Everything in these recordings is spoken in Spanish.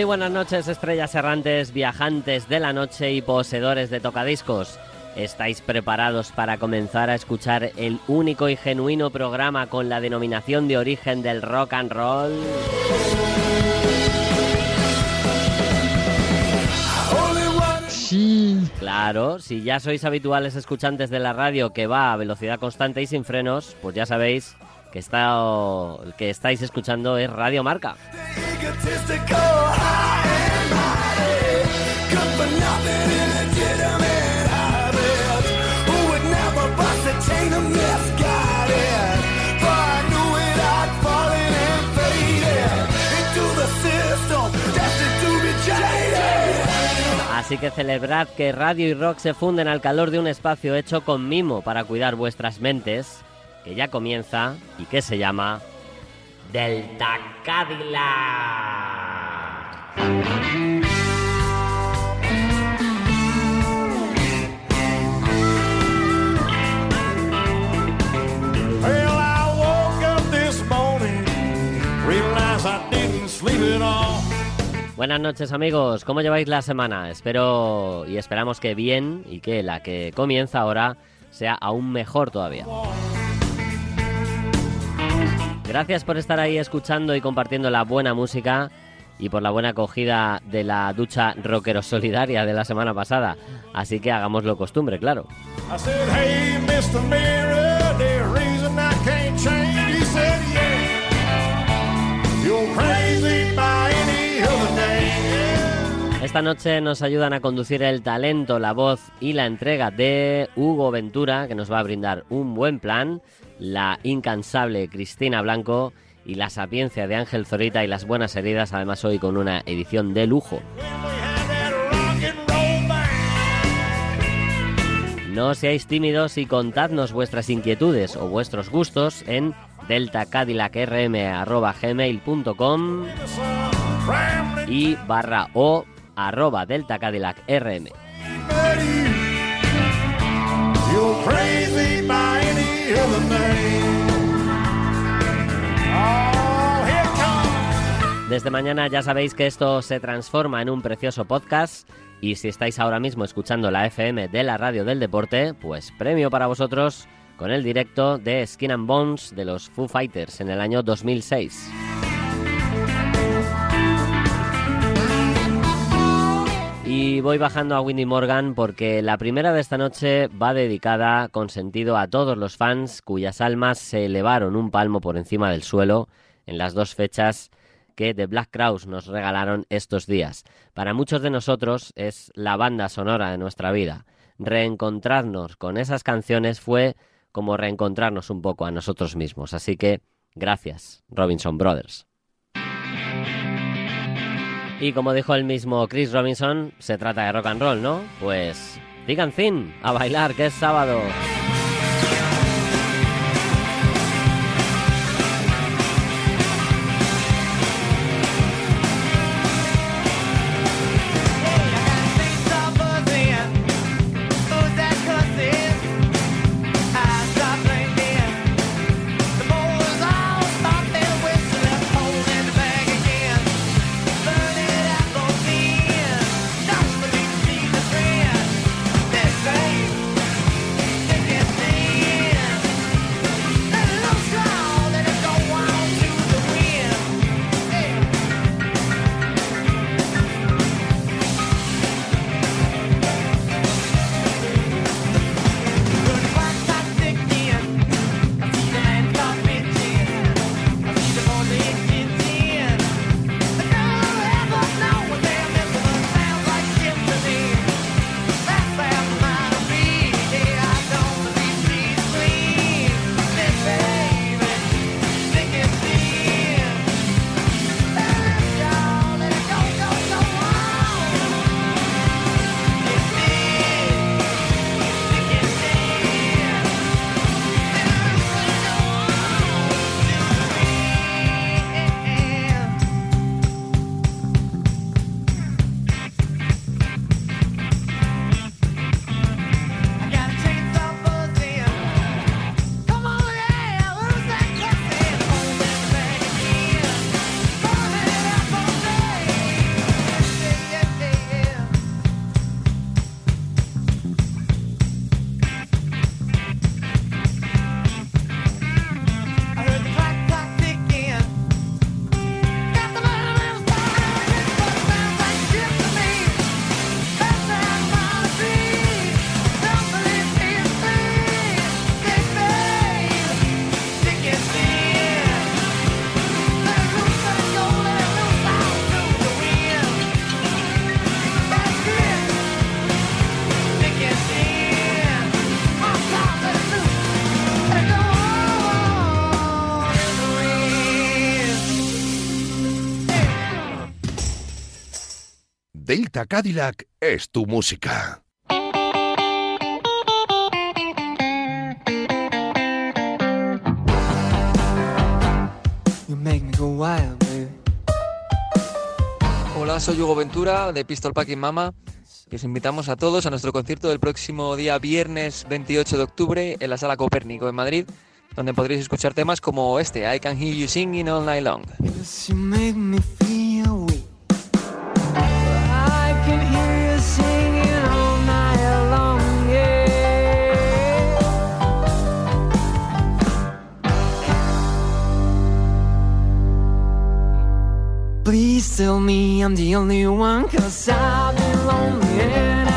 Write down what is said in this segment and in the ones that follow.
Muy buenas noches, estrellas errantes, viajantes de la noche y poseedores de tocadiscos. ¿Estáis preparados para comenzar a escuchar el único y genuino programa con la denominación de origen del rock and roll? Sí. Claro, si ya sois habituales escuchantes de la radio que va a velocidad constante y sin frenos, pues ya sabéis que, está, que estáis escuchando es Radio Marca. Así que celebrad que radio y rock se funden al calor de un espacio hecho con mimo para cuidar vuestras mentes, que ya comienza y que se llama Delta Cadillac. Buenas noches amigos, ¿cómo lleváis la semana? Espero y esperamos que bien y que la que comienza ahora sea aún mejor todavía. Gracias por estar ahí escuchando y compartiendo la buena música y por la buena acogida de la ducha rockero solidaria de la semana pasada. Así que hagámoslo costumbre, claro. Esta noche nos ayudan a conducir el talento, la voz y la entrega de Hugo Ventura, que nos va a brindar un buen plan, la incansable Cristina Blanco y la sapiencia de Ángel Zorita y las buenas heridas, además hoy con una edición de lujo. No seáis tímidos y contadnos vuestras inquietudes o vuestros gustos en deltacadillacrm.gmail.com y barra o arroba any other name. Oh. Desde mañana ya sabéis que esto se transforma en un precioso podcast y si estáis ahora mismo escuchando la FM de la radio del deporte, pues premio para vosotros con el directo de Skin and Bones de los Foo Fighters en el año 2006. Y voy bajando a Windy Morgan porque la primera de esta noche va dedicada con sentido a todos los fans cuyas almas se elevaron un palmo por encima del suelo en las dos fechas que The Black Crowes nos regalaron estos días. Para muchos de nosotros es la banda sonora de nuestra vida. Reencontrarnos con esas canciones fue como reencontrarnos un poco a nosotros mismos. Así que gracias, Robinson Brothers. Y como dijo el mismo Chris Robinson, se trata de rock and roll, ¿no? Pues digan fin, a bailar, que es sábado. Delta Cadillac es tu música. Hola, soy Hugo Ventura de Pistol Packing Mama y os invitamos a todos a nuestro concierto del próximo día viernes 28 de octubre en la Sala Copérnico en Madrid, donde podréis escuchar temas como este, I Can Hear You Singing All Night Long. I'm the only one, cause I've been lonely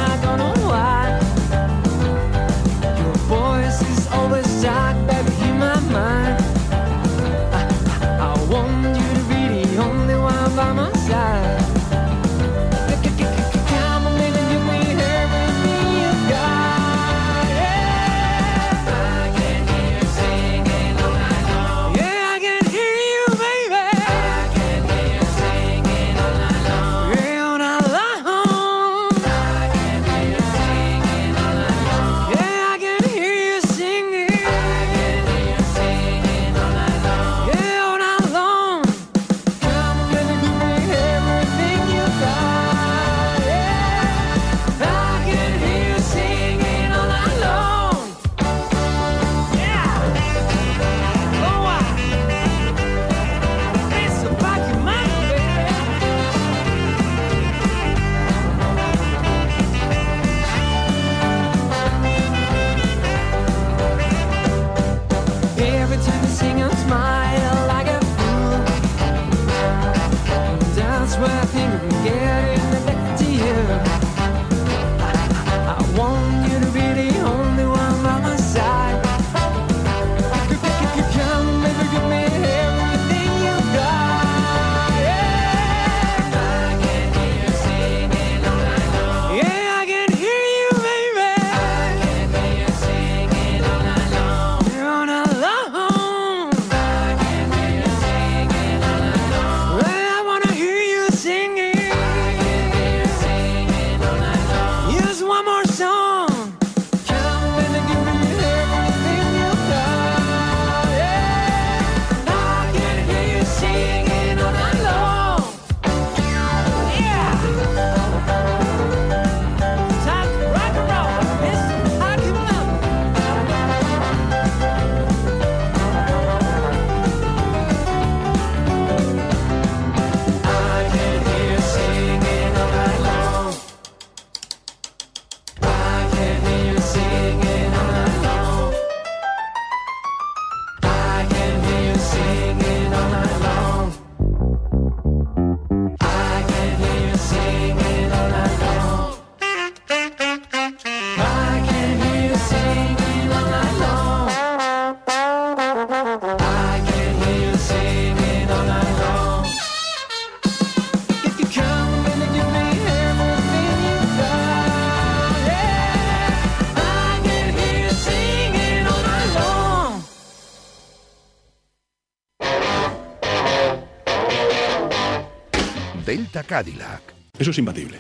Delta Cadillac. Eso es imbatible.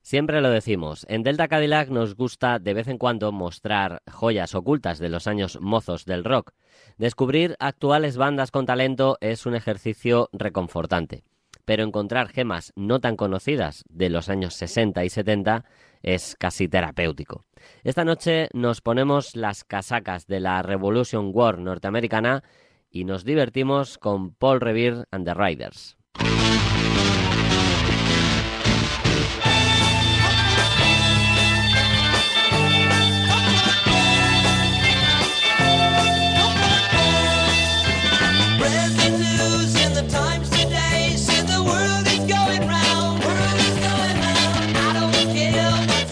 Siempre lo decimos, en Delta Cadillac nos gusta de vez en cuando mostrar joyas ocultas de los años mozos del rock. Descubrir actuales bandas con talento es un ejercicio reconfortante, pero encontrar gemas no tan conocidas de los años 60 y 70 es casi terapéutico. Esta noche nos ponemos las casacas de la Revolution War norteamericana y nos divertimos con Paul Revere and the Riders.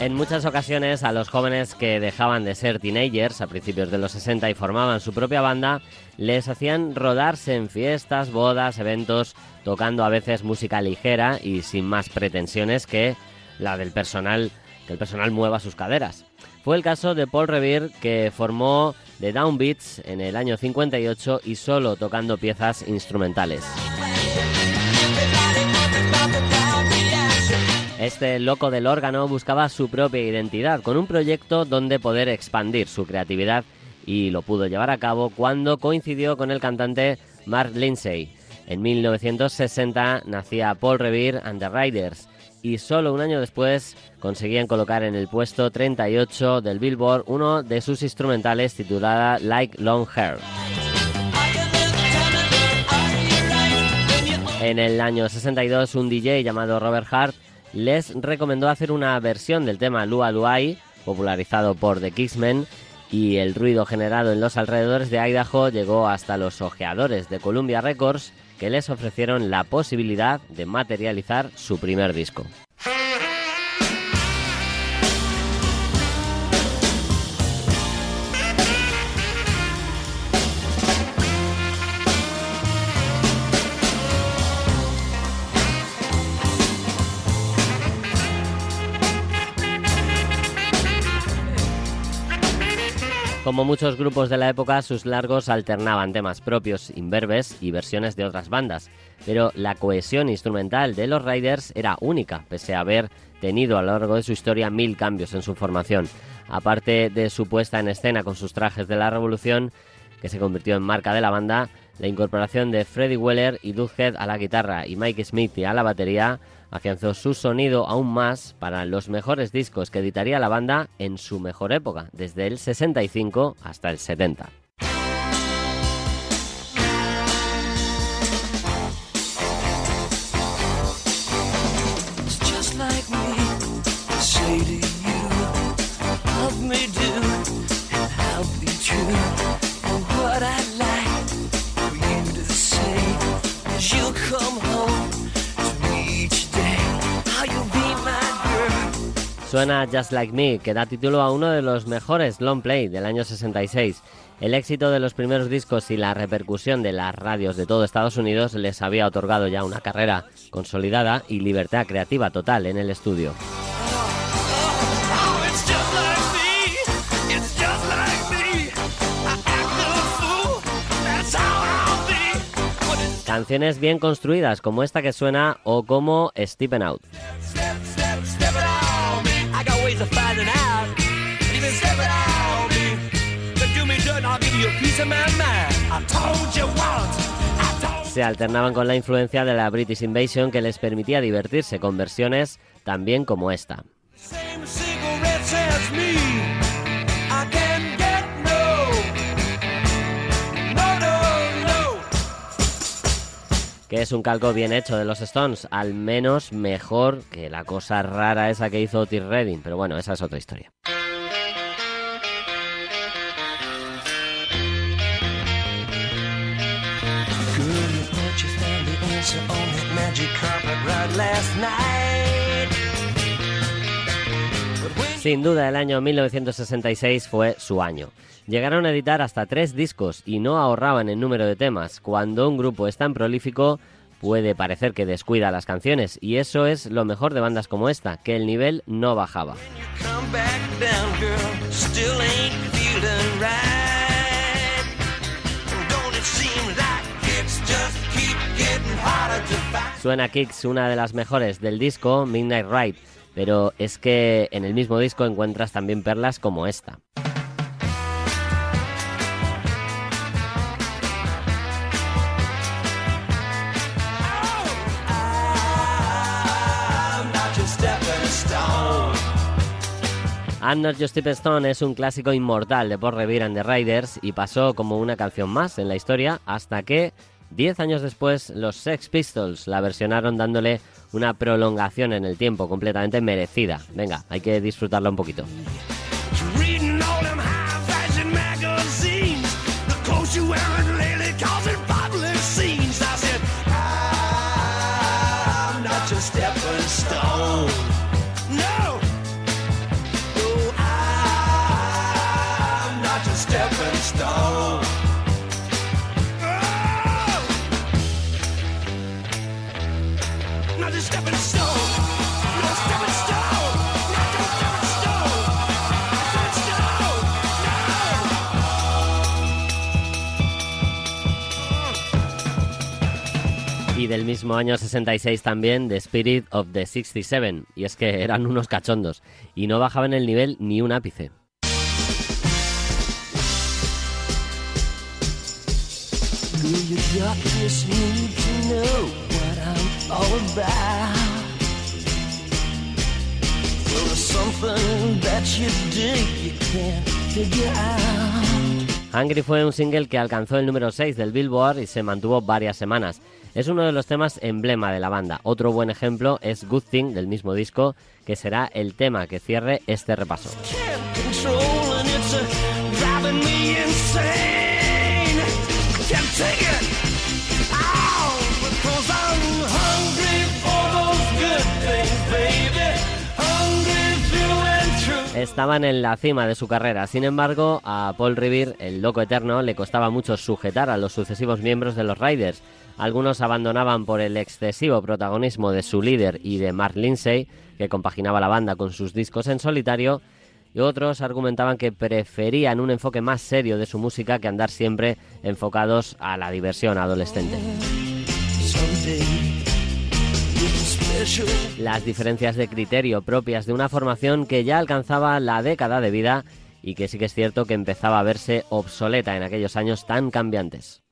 En muchas ocasiones a los jóvenes que dejaban de ser teenagers a principios de los 60 y formaban su propia banda, les hacían rodarse en fiestas, bodas, eventos, tocando a veces música ligera y sin más pretensiones que la del personal, que el personal mueva sus caderas. Fue el caso de Paul Revere que formó de Downbeats en el año 58 y solo tocando piezas instrumentales. Este loco del órgano buscaba su propia identidad con un proyecto donde poder expandir su creatividad y lo pudo llevar a cabo cuando coincidió con el cantante Mark Lindsay. En 1960 nacía Paul Revere and the Riders y solo un año después conseguían colocar en el puesto 38 del Billboard uno de sus instrumentales titulada Like Long Hair. En el año 62 un DJ llamado Robert Hart les recomendó hacer una versión del tema Lua Luai, popularizado por The Kingsmen, y el ruido generado en los alrededores de Idaho llegó hasta los ojeadores de Columbia Records que les ofrecieron la posibilidad de materializar su primer disco. Como muchos grupos de la época, sus largos alternaban temas propios, imberbes y versiones de otras bandas, pero la cohesión instrumental de los Riders era única, pese a haber tenido a lo largo de su historia mil cambios en su formación. Aparte de su puesta en escena con sus trajes de la revolución, que se convirtió en marca de la banda, la incorporación de Freddie Weller y Doug Head a la guitarra y Mike Smith a la batería afianzó su sonido aún más para los mejores discos que editaría la banda en su mejor época, desde el 65 hasta el 70. Suena Just Like Me, que da título a uno de los mejores long play del año 66. El éxito de los primeros discos y la repercusión de las radios de todo Estados Unidos les había otorgado ya una carrera consolidada y libertad creativa total en el estudio. Oh, Canciones bien construidas como esta que suena o como Stepping Out. Ways of finding out. Even step it on me. To do me good, I'll give you a piece of my mind. I told you once. I told Se alternaban con la influencia de la British Invasion que les permitía divertirse con versiones también como esta. Que es un calco bien hecho de los Stones, al menos mejor que la cosa rara esa que hizo Otis Redding, pero bueno, esa es otra historia. Sin duda el año 1966 fue su año. Llegaron a editar hasta tres discos y no ahorraban en número de temas. Cuando un grupo es tan prolífico puede parecer que descuida las canciones y eso es lo mejor de bandas como esta, que el nivel no bajaba. Suena Kicks, una de las mejores del disco, Midnight Ride, pero es que en el mismo disco encuentras también perlas como esta. I'm not your stepping stone. Es un clásico inmortal de Paul Revere and the Riders y pasó como una canción más en la historia hasta que, 10 años después, los Sex Pistols la versionaron dándole una prolongación en el tiempo completamente merecida. Venga, hay que disfrutarla un poquito. Y del mismo año 66 también The Spirit of the 67. Y es que eran unos cachondos. Y no bajaban el nivel ni un ápice. Hungry fue un single que alcanzó el número 6 del Billboard y se mantuvo varias semanas. Es uno de los temas emblema de la banda. Otro buen ejemplo es Good Thing del mismo disco, que será el tema que cierre este repaso. Estaban en la cima de su carrera, sin embargo, a Paul Revere, el loco eterno, le costaba mucho sujetar a los sucesivos miembros de los Riders. Algunos abandonaban por el excesivo protagonismo de su líder y de Mark Lindsay, que compaginaba la banda con sus discos en solitario, y otros argumentaban que preferían un enfoque más serio de su música que andar siempre enfocados a la diversión adolescente. Las diferencias de criterio propias de una formación que ya alcanzaba la década de vida y que sí que es cierto que empezaba a verse obsoleta en aquellos años tan cambiantes.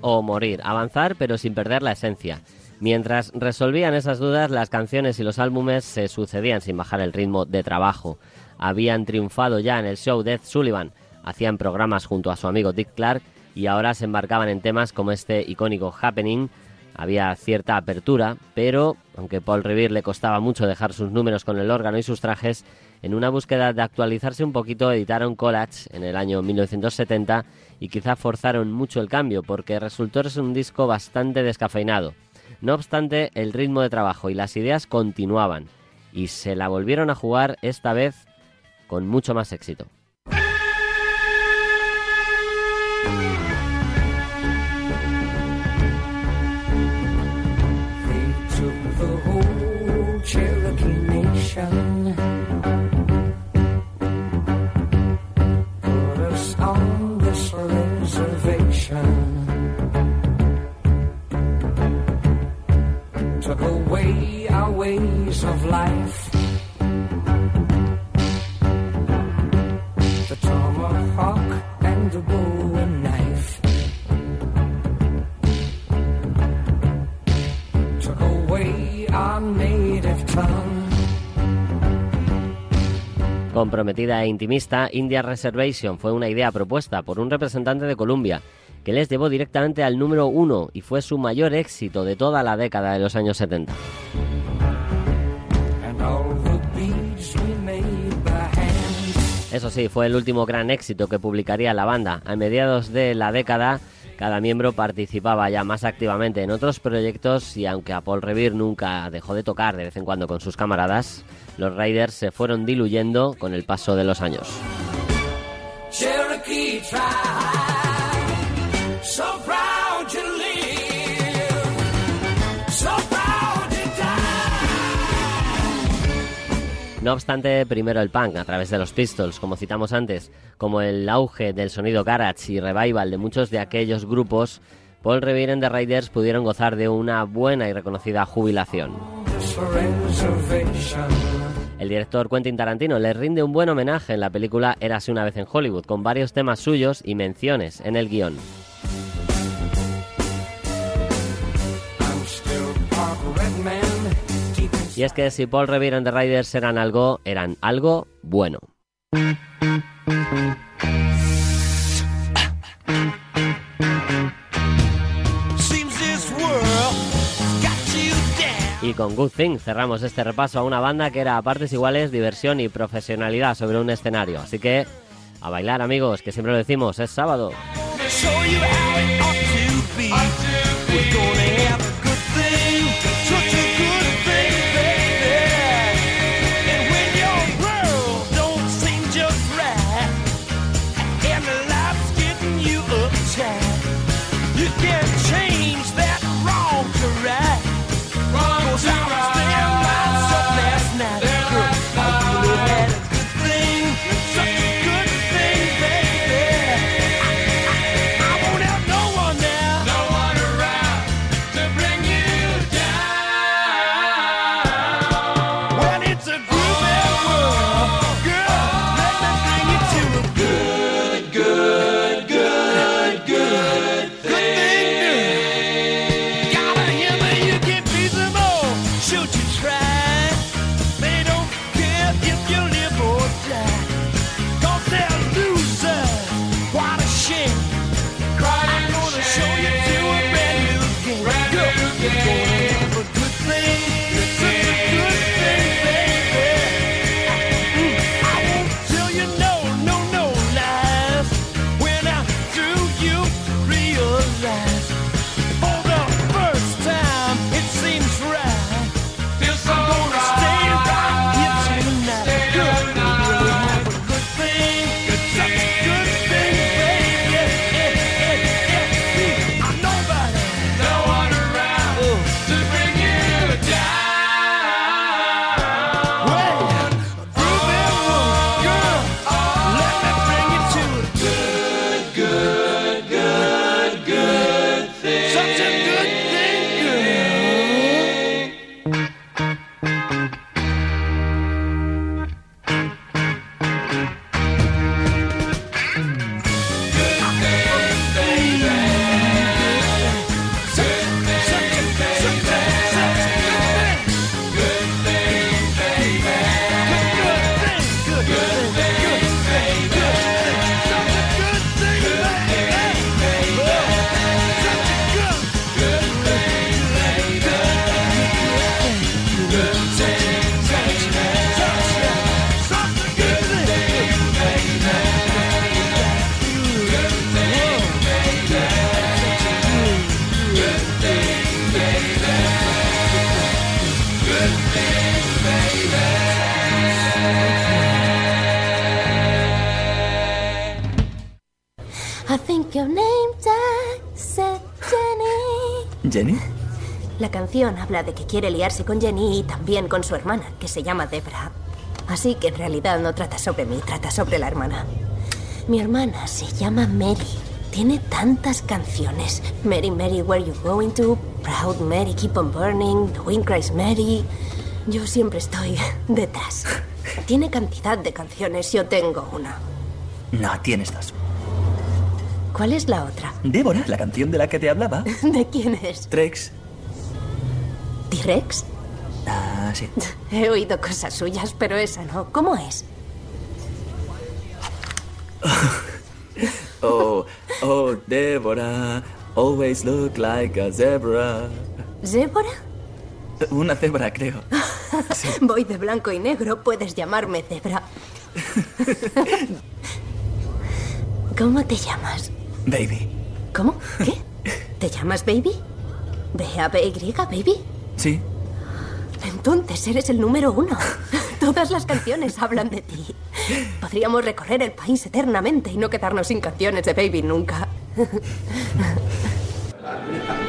O morir, avanzar pero sin perder la esencia. Mientras resolvían esas dudas, las canciones y los álbumes se sucedían sin bajar el ritmo de trabajo. Habían triunfado ya en el show Death Sullivan, hacían programas junto a su amigo Dick Clark y ahora se embarcaban en temas como este icónico Happening. Había cierta apertura, pero aunque Paul Revere le costaba mucho dejar sus números con el órgano y sus trajes, en una búsqueda de actualizarse un poquito editaron Collage en el año 1970 y quizá forzaron mucho el cambio porque resultó ser un disco bastante descafeinado. No obstante, el ritmo de trabajo y las ideas continuaban y se la volvieron a jugar esta vez con mucho más éxito. Comprometida e intimista, India Reservation fue una idea propuesta por un representante de Columbia que les llevó directamente al número uno y fue su mayor éxito de toda la década de los años 70. Eso sí, fue el último gran éxito que publicaría la banda. A mediados de la década, cada miembro participaba ya más activamente en otros proyectos y aunque a Paul Revere nunca dejó de tocar de vez en cuando con sus camaradas, los Raiders se fueron diluyendo con el paso de los años. No obstante, primero el punk a través de los Pistols, como citamos antes, como el auge del sonido garage y revival de muchos de aquellos grupos, Paul Revere and the Raiders pudieron gozar de una buena y reconocida jubilación. El director Quentin Tarantino le rinde un buen homenaje en la película Érase una vez en Hollywood, con varios temas suyos y menciones en el guion. Y es que si Paul Revere and the Raiders eran algo, eran algo bueno. Y con Good Thing cerramos este repaso a una banda que era a partes iguales diversión y profesionalidad sobre un escenario. Así que a bailar amigos, que siempre lo decimos, es sábado. Canción habla de que quiere liarse con Jenny y también con su hermana, que se llama Debra. Así que en realidad no trata sobre mí, trata sobre la hermana. Mi hermana se llama Mary. Tiene tantas canciones. Mary, Mary, where you going to? Proud Mary, keep on burning. The wind cries Mary. Yo siempre estoy detrás. Tiene cantidad de canciones, yo tengo una. No, tienes dos. ¿Cuál es la otra? Débora, la canción de la que te hablaba. ¿De quién es? Trex. ¿T-Rex? Ah, sí. He oído cosas suyas, pero esa no. ¿Cómo es? Oh, oh, Débora, always look like a zebra. ¿Zébora? Una cebra, creo. Voy de blanco y negro, puedes llamarme Zebra. ¿Cómo te llamas? Baby. ¿Cómo? ¿Qué? ¿Te llamas Baby? ¿B-A-B-Y, Baby? Sí. Entonces eres el número uno. Todas las canciones hablan de ti. Podríamos recorrer el país eternamente y no quedarnos sin canciones de Baby nunca.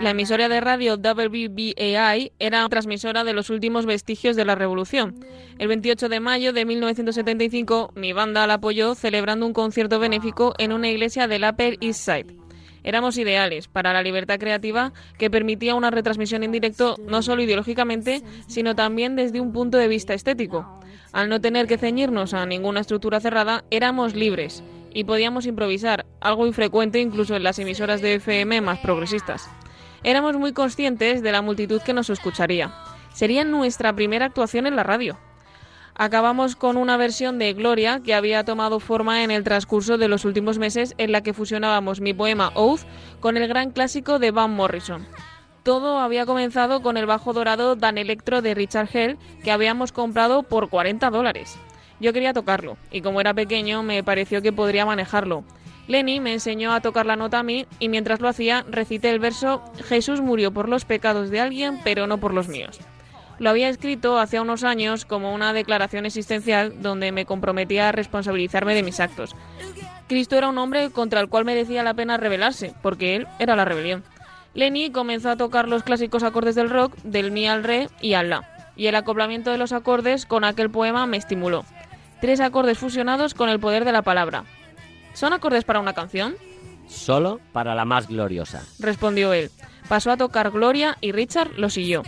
La emisora de radio WBAI era transmisora de los últimos vestigios de la revolución. El 28 de mayo de 1975, mi banda la apoyó celebrando un concierto benéfico en una iglesia del Upper East Side. Éramos ideales para la libertad creativa que permitía una retransmisión en directo no solo ideológicamente, sino también desde un punto de vista estético. Al no tener que ceñirnos a ninguna estructura cerrada, éramos libres y podíamos improvisar, algo infrecuente incluso en las emisoras de FM más progresistas. Éramos muy conscientes de la multitud que nos escucharía. Sería nuestra primera actuación en la radio. Acabamos con una versión de Gloria que había tomado forma en el transcurso de los últimos meses en la que fusionábamos mi poema Oath con el gran clásico de Van Morrison. Todo había comenzado con el bajo dorado Dan Electro de Richard Hell que habíamos comprado por 40 dólares. Yo quería tocarlo, y como era pequeño me pareció que podría manejarlo. Lenny me enseñó a tocar la nota a mí y mientras lo hacía recité el verso Jesús murió por los pecados de alguien, pero no por los míos. Lo había escrito hace unos años como una declaración existencial donde me comprometía a responsabilizarme de mis actos. Cristo era un hombre contra el cual merecía la pena rebelarse, porque él era la rebelión. Lenny comenzó a tocar los clásicos acordes del rock, del mi al re y al la, y el acoplamiento de los acordes con aquel poema me estimuló. Tres acordes fusionados con el poder de la palabra. ¿Son acordes para una canción? Solo para la más gloriosa. respondió él. Pasó a tocar Gloria y Richard lo siguió.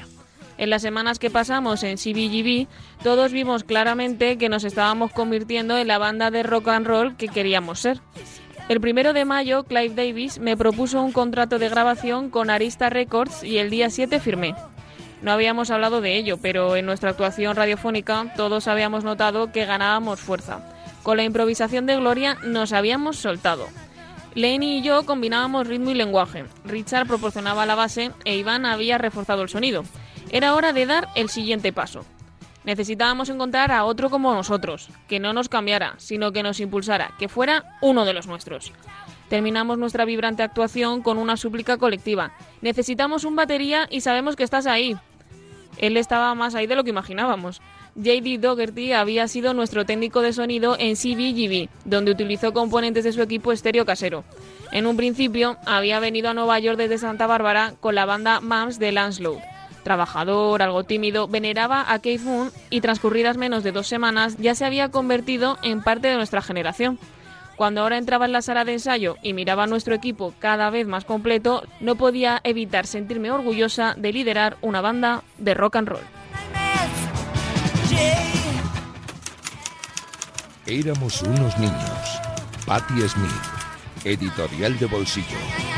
En las semanas que pasamos en CBGB, todos vimos claramente que nos estábamos convirtiendo en la banda de rock and roll que queríamos ser. El primero de mayo, Clive Davis me propuso un contrato de grabación con Arista Records y el día 7 firmé. No habíamos hablado de ello, pero en nuestra actuación radiofónica todos habíamos notado que ganábamos fuerza. Con la improvisación de Gloria nos habíamos soltado. Lenny y yo combinábamos ritmo y lenguaje. Richard proporcionaba la base e Iván había reforzado el sonido. Era hora de dar el siguiente paso. Necesitábamos encontrar a otro como nosotros, que no nos cambiara, sino que nos impulsara, que fuera uno de los nuestros. Terminamos nuestra vibrante actuación con una súplica colectiva. Necesitamos un batería y sabemos que estás ahí. Él estaba más ahí de lo que imaginábamos. JD Dougherty había sido nuestro técnico de sonido en CBGB, donde utilizó componentes de su equipo estéreo casero. En un principio, había venido a Nueva York desde Santa Bárbara con la banda Mams de Lancelot. Trabajador, algo tímido, veneraba a Keith Moon y transcurridas menos de dos semanas ya se había convertido en parte de nuestra generación. Cuando ahora entraba en la sala de ensayo y miraba a nuestro equipo cada vez más completo, no podía evitar sentirme orgullosa de liderar una banda de rock and roll. Éramos unos niños. Patti Smith, editorial de bolsillo.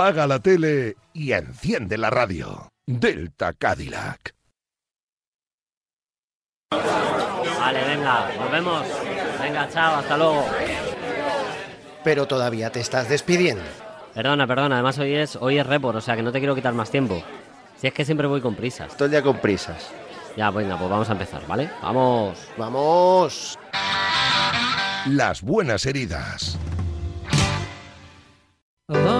Apaga la tele y enciende la radio. Delta Cadillac. Vale, venga, nos vemos. Venga, chao, hasta luego. Pero todavía te estás despidiendo. Perdona, perdona, además hoy es, hoy es report, o sea que no te quiero quitar más tiempo. Si es que siempre voy con prisas. Todo el día con prisas. Ya, venga, pues vamos a empezar, ¿vale? Vamos. Vamos. Las buenas heridas. Long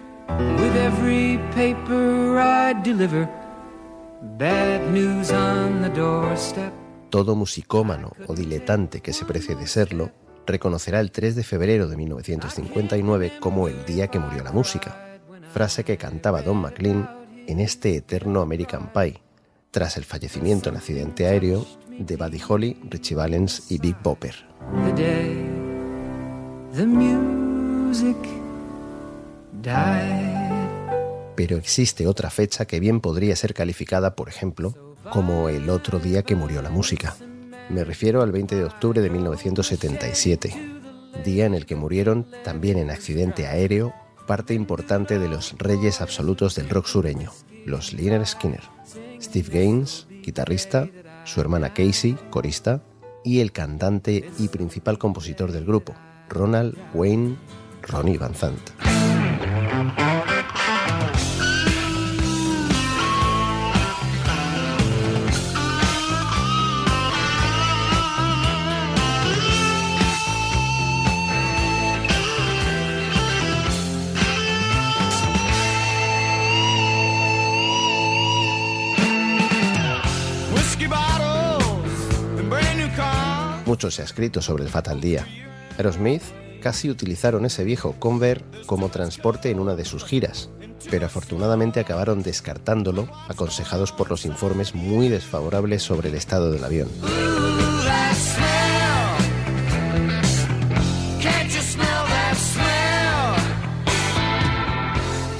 with every paper I deliver. Bad news on the doorstep. Todo musicómano o diletante que se precie de serlo reconocerá el 3 de febrero de 1959 como el día que murió la música, frase que cantaba Don McLean en este eterno American Pie, tras el fallecimiento en accidente aéreo de Buddy Holly, Richie Valens y Big Bopper. The day the music died. Pero existe otra fecha que bien podría ser calificada, por ejemplo, como el otro día que murió la música. Me refiero al 20 de octubre de 1977, día en el que murieron, también en accidente aéreo, parte importante de los reyes absolutos del rock sureño, los Lynyrd Skinner. Steve Gaines, guitarrista, su hermana Casey, corista, y el cantante y principal compositor del grupo, Ronald Wayne Ronnie Van Zant. Mucho se ha escrito sobre el fatal día. Aerosmith casi utilizaron ese viejo Conver como transporte en una de sus giras, pero afortunadamente acabaron descartándolo, aconsejados por los informes muy desfavorables sobre el estado del avión.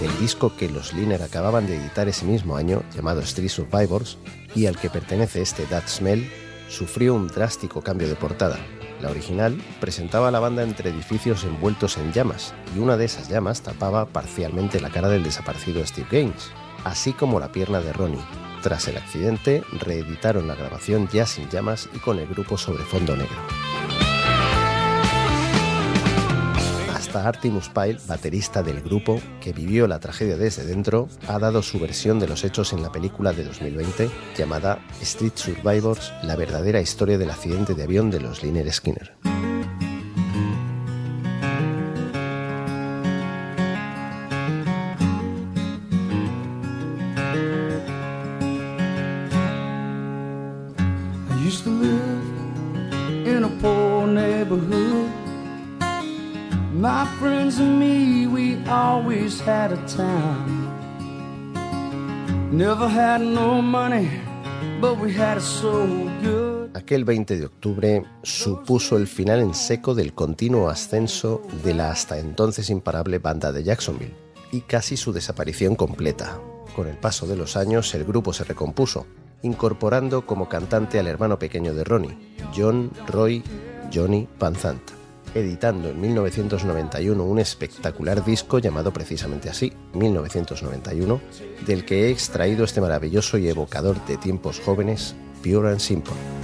El disco que los Liner acababan de editar ese mismo año, llamado Street Survivors, y al que pertenece este That Smell, sufrió un drástico cambio de portada. La original presentaba a la banda entre edificios envueltos en llamas, y una de esas llamas tapaba parcialmente la cara del desaparecido Steve Gaines, así como la pierna de Ronnie. Tras el accidente, reeditaron la grabación ya sin llamas y con el grupo sobre fondo negro. Artemus Pyle, baterista del grupo, que vivió la tragedia desde dentro, ha dado su versión de los hechos en la película de 2020 llamada Street Survivors, la verdadera historia del accidente de avión de los Lynyrd Skinner. Aquel 20 de octubre supuso el final en seco del continuo ascenso de la hasta entonces imparable banda de Jacksonville y casi su desaparición completa. Con el paso de los años el grupo se recompuso, incorporando como cantante al hermano pequeño de Ronnie, John Roy Johnny Van Zant, editando en 1991 un espectacular disco llamado precisamente así, 1991, del que he extraído este maravilloso y evocador de tiempos jóvenes, Pure and Simple.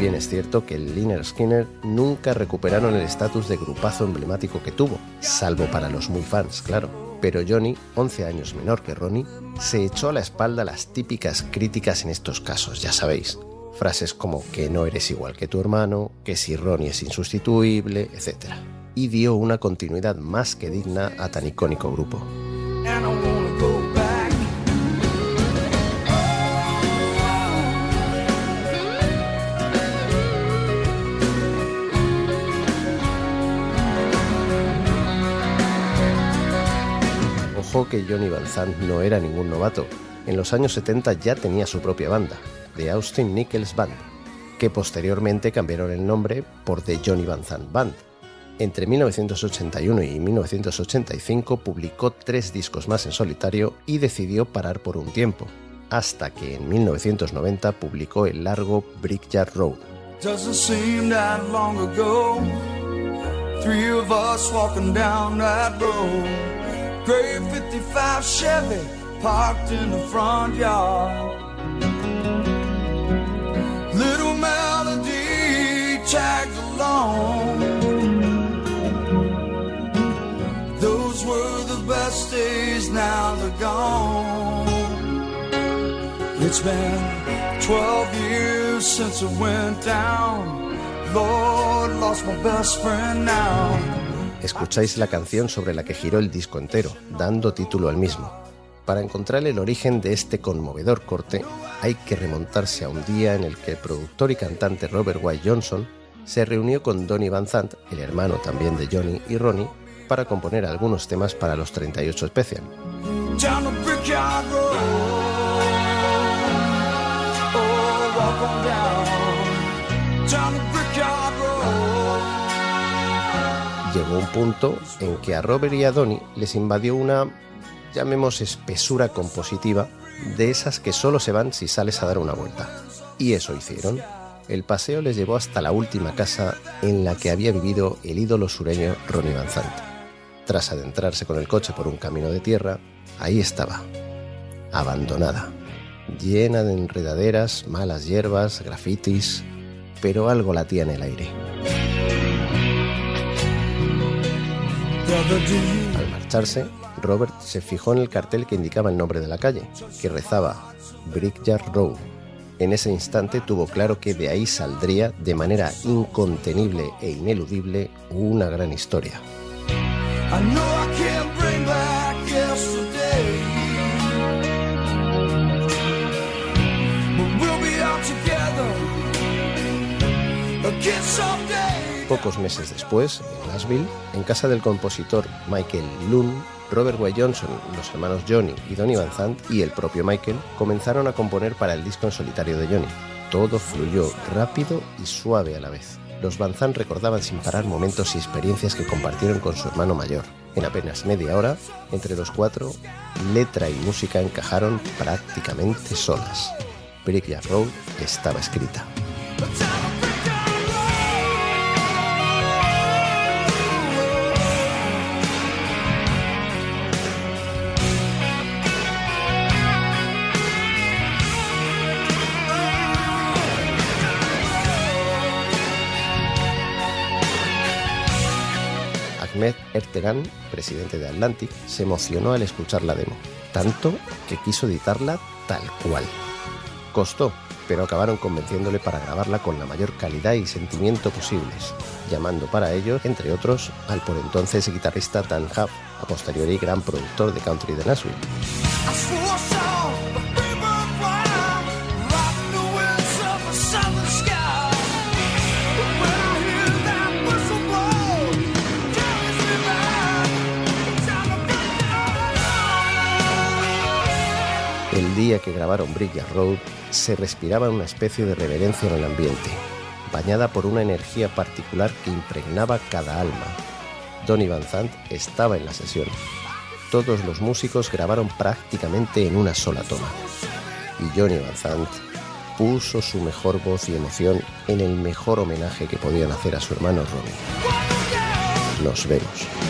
Bien es cierto que Lynyrd Skinner nunca recuperaron el estatus de grupazo emblemático que tuvo, salvo para los muy fans, claro. Pero Johnny, 11 años menor que Ronnie, se echó a la espalda las típicas críticas en estos casos, ya sabéis. Frases como que no eres igual que tu hermano, que si Ronnie es insustituible, etc. Y dio una continuidad más que digna a tan icónico grupo. Que Johnny Van Zandt no era ningún novato. En los años 70 ya tenía su propia banda, The Austin Nichols Band, que posteriormente cambiaron el nombre por The Johnny Van Zandt Band. Entre 1981 y 1985 publicó tres discos más en solitario y decidió parar por un tiempo, hasta que en 1990 publicó el largo Brickyard road. Gray 55 Chevy parked in the front yard. Little melody tagged along. Those were the best days, now they're gone. It's been 12 years since it went down. Lord, lost my best friend now. Escucháis la canción sobre la que giró el disco entero, dando título al mismo. Para encontrar el origen de este conmovedor corte, hay que remontarse a un día en el que el productor y cantante Robert White Johnson se reunió con Donny Van Zandt, el hermano también de Johnny y Ronnie, para componer algunos temas para los 38 Special. Llegó un punto en que a Robert y a Donny les invadió una, llamemos, espesura compositiva de esas que solo se van si sales a dar una vuelta. Y eso hicieron. El paseo les llevó hasta la última casa en la que había vivido el ídolo sureño Ronnie Van Zandt. Tras adentrarse con el coche por un camino de tierra, ahí estaba, abandonada, llena de enredaderas, malas hierbas, grafitis, pero algo latía en el aire. Al marcharse, Robert se fijó en el cartel que indicaba el nombre de la calle, que rezaba Brickyard Road. En ese instante tuvo claro que de ahí saldría de manera incontenible e ineludible una gran historia. Pocos meses después, en Nashville, en casa del compositor Michael Loon, Robert Way Johnson, los hermanos Johnny y Donny Van Zandt y el propio Michael comenzaron a componer para el disco en solitario de Johnny. Todo fluyó rápido y suave a la vez. Los Van Zandt recordaban sin parar momentos y experiencias que compartieron con su hermano mayor. En apenas media hora, entre los cuatro, letra y música encajaron prácticamente solas. Brickyard Road estaba escrita. Ahmed Ertegan, presidente de Atlantic, se emocionó al escuchar la demo, tanto que quiso editarla tal cual. Costó, pero acabaron convenciéndole para grabarla con la mayor calidad y sentimiento posibles, llamando para ello, entre otros, al por entonces guitarrista Dan Huff, a posteriori gran productor de country de Nashville. Día que grabaron Brickyard Road, se respiraba una especie de reverencia en el ambiente, bañada por una energía particular que impregnaba cada alma. Donny Van Zandt estaba en la sesión. Todos los músicos grabaron prácticamente en una sola toma. Y Johnny Van Zandt puso su mejor voz y emoción en el mejor homenaje que podían hacer a su hermano Ronnie. Nos vemos.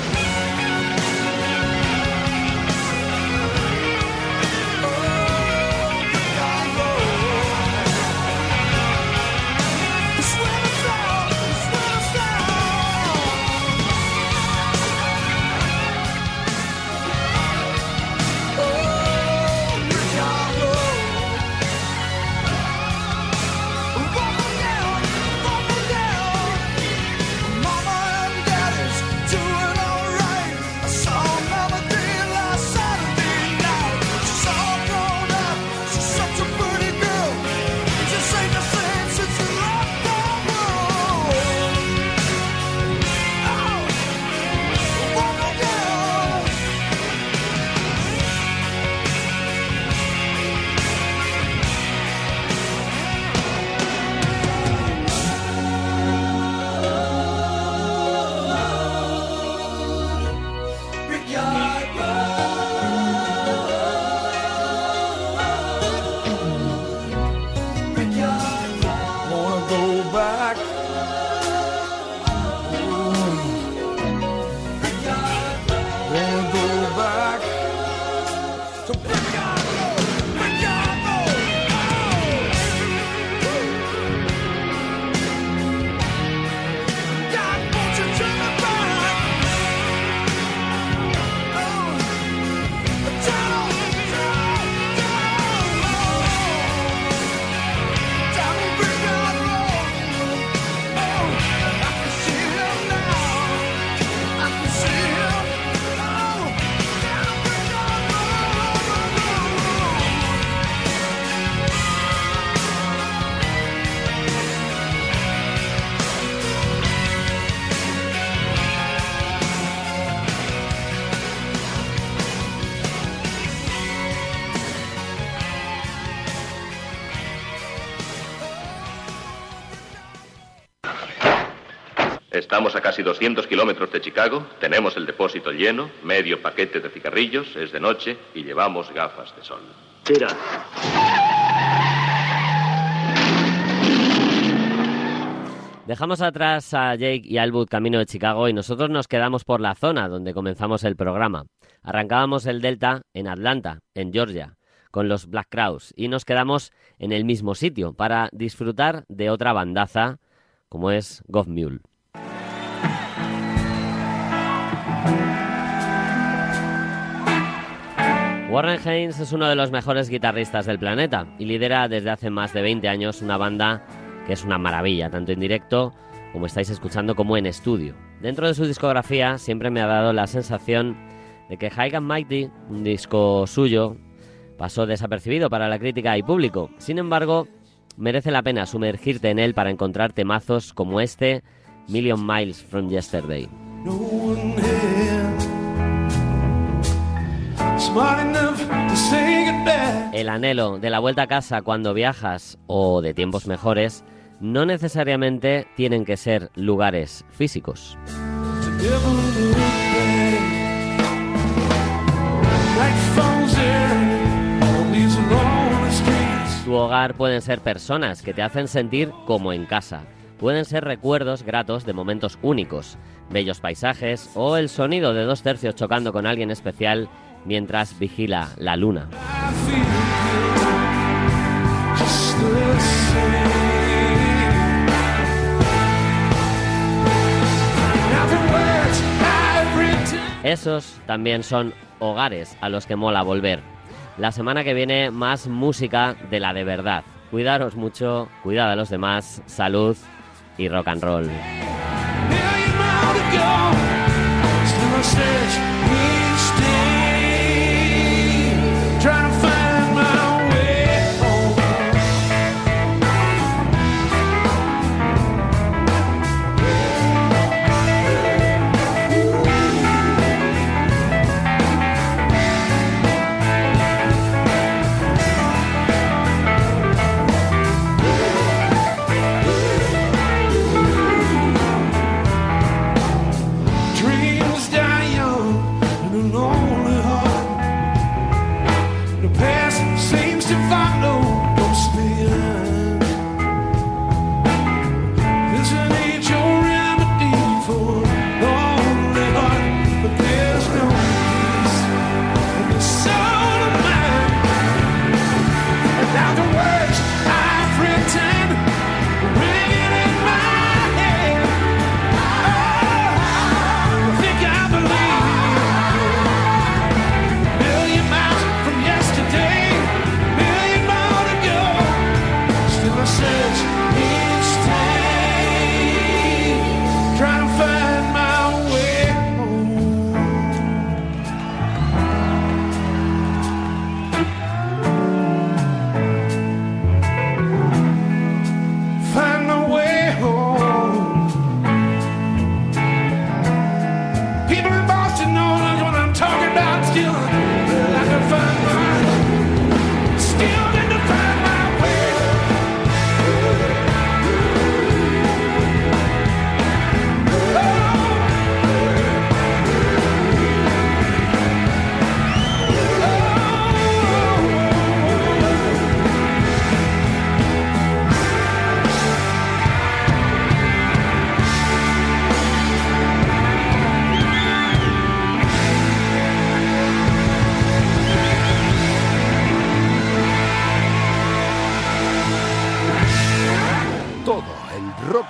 Estamos a casi 200 kilómetros de Chicago, tenemos el depósito lleno, medio paquete de cigarrillos, es de noche y llevamos gafas de sol. Tira. Dejamos atrás a Jake y Albut camino de Chicago y nosotros nos quedamos por la zona donde comenzamos el programa. Arrancábamos el Delta en Atlanta, en Georgia, con los Black Crowes y nos quedamos en el mismo sitio para disfrutar de otra bandaza como es Goff Mule. Warren Haynes es uno de los mejores guitarristas del planeta y lidera desde hace más de 20 años una banda que es una maravilla, tanto en directo como estáis escuchando como en estudio. Dentro de su discografía siempre me ha dado la sensación de que High and Mighty, un disco suyo, pasó desapercibido para la crítica y público. Sin embargo, merece la pena sumergirte en él para encontrar temazos como este, Million Miles from Yesterday. El anhelo de la vuelta a casa cuando viajas o de tiempos mejores no necesariamente tienen que ser lugares físicos. Tu hogar pueden ser personas que te hacen sentir como en casa. Pueden ser recuerdos gratos de momentos únicos, bellos paisajes o el sonido de dos tercios chocando con alguien especial mientras vigila la luna. Esos también son hogares a los que mola volver. La semana que viene más música de la de verdad. Cuidaros mucho, cuidad a los demás, salud y rock and roll.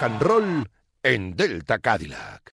And roll en Delta Cadillac.